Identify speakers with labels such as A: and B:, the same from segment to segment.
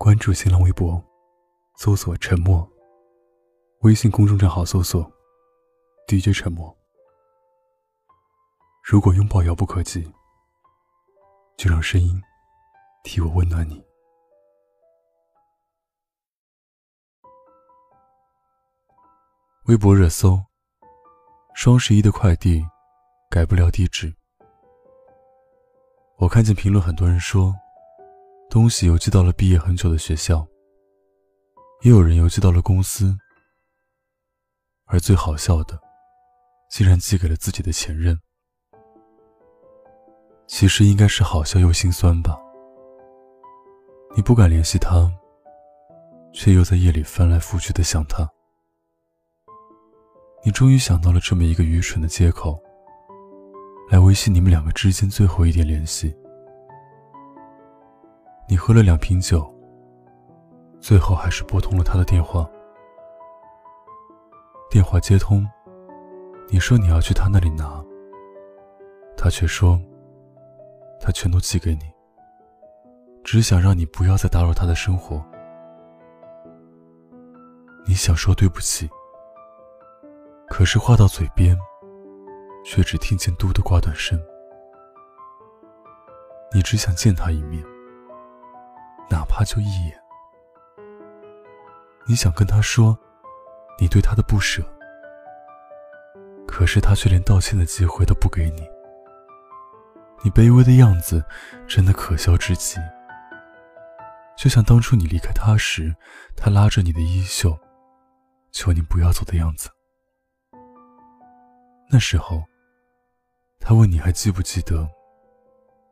A: 关注新浪微博，搜索“沉默”。微信公众账号搜索 “DJ 沉默”。如果拥抱遥不可及，就让声音替我温暖你。微博热搜：双十一的快递改不了地址。我看见评论，很多人说。东西邮寄到了毕业很久的学校，也有人邮寄到了公司，而最好笑的，竟然寄给了自己的前任。其实应该是好笑又心酸吧。你不敢联系他，却又在夜里翻来覆去的想他。你终于想到了这么一个愚蠢的借口，来维系你们两个之间最后一点联系。你喝了两瓶酒，最后还是拨通了他的电话。电话接通，你说你要去他那里拿，他却说他全都寄给你，只想让你不要再打扰他的生活。你想说对不起，可是话到嘴边，却只听见“嘟”的挂断声。你只想见他一面。哪怕就一眼，你想跟他说你对他的不舍，可是他却连道歉的机会都不给你。你卑微的样子真的可笑至极，就像当初你离开他时，他拉着你的衣袖，求你不要走的样子。那时候，他问你还记不记得，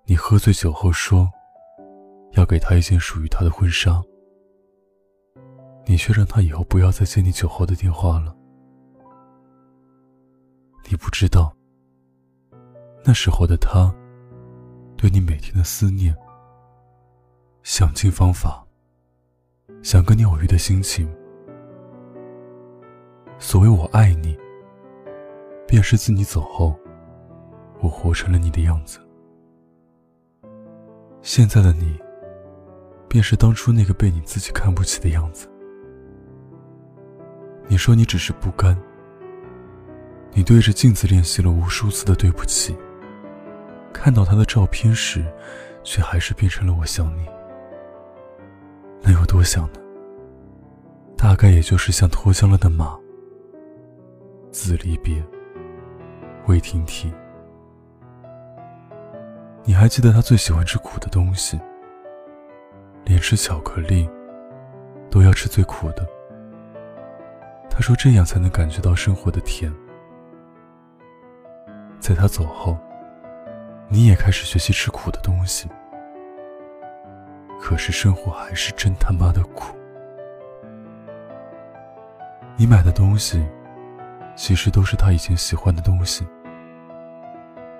A: 你喝醉酒后说。要给他一件属于他的婚纱，你却让他以后不要再接你酒后的电话了。你不知道，那时候的他，对你每天的思念，想尽方法，想跟你偶遇的心情。所谓我爱你，便是自你走后，我活成了你的样子。现在的你。便是当初那个被你自己看不起的样子。你说你只是不甘，你对着镜子练习了无数次的对不起，看到他的照片时，却还是变成了我想你。能有多想呢？大概也就是像脱缰了的马，自离别，未停蹄。你还记得他最喜欢吃苦的东西？连吃巧克力都要吃最苦的。他说这样才能感觉到生活的甜。在他走后，你也开始学习吃苦的东西。可是生活还是真他妈的苦。你买的东西，其实都是他以前喜欢的东西。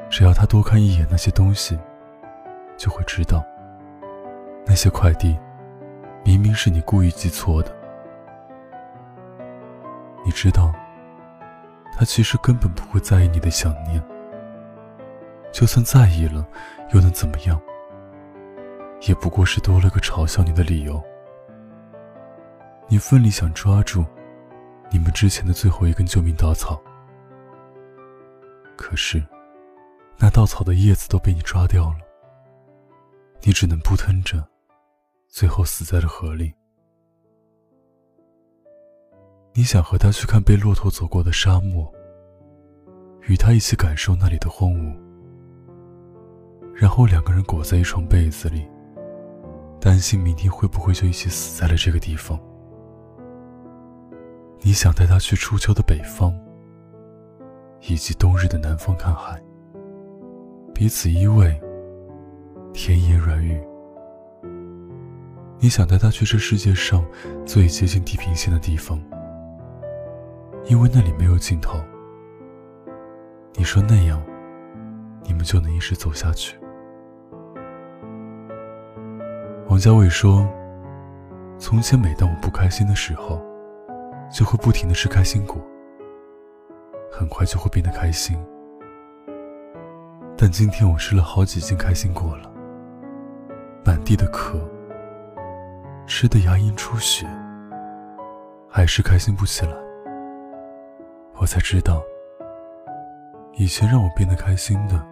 A: 只要他多看一眼那些东西，就会知道。那些快递，明明是你故意寄错的。你知道，他其实根本不会在意你的想念。就算在意了，又能怎么样？也不过是多了个嘲笑你的理由。你奋力想抓住你们之前的最后一根救命稻草，可是，那稻草的叶子都被你抓掉了，你只能扑腾着。最后死在了河里。你想和他去看被骆驼走过的沙漠，与他一起感受那里的荒芜，然后两个人裹在一床被子里，担心明天会不会就一起死在了这个地方。你想带他去初秋的北方，以及冬日的南方看海，彼此依偎，你想带他去这世界上最接近地平线的地方，因为那里没有尽头。你说那样，你们就能一直走下去。王家卫说：“从前每当我不开心的时候，就会不停的吃开心果，很快就会变得开心。但今天我吃了好几斤开心果了，满地的壳。”吃的牙龈出血，还是开心不起来。我才知道，以前让我变得开心的，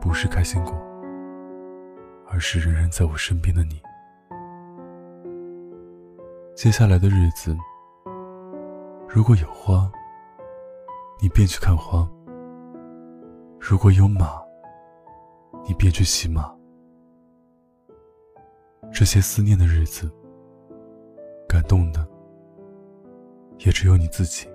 A: 不是开心果，而是仍然在我身边的你。接下来的日子，如果有花，你便去看花；如果有马，你便去骑马。这些思念的日子，感动的也只有你自己。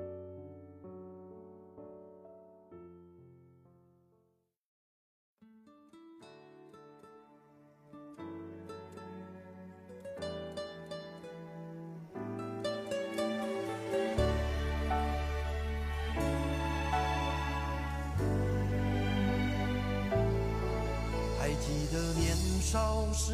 B: 还记得年少时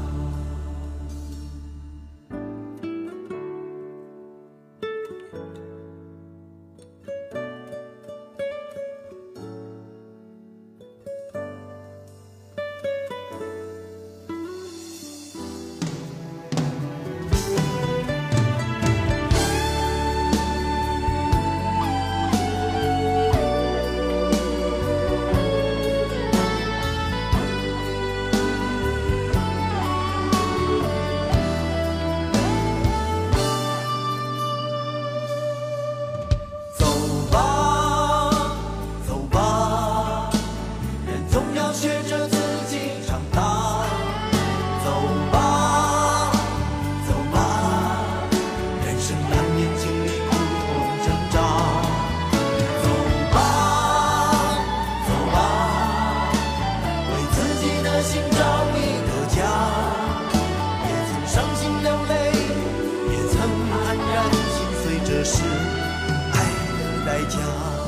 B: 回家。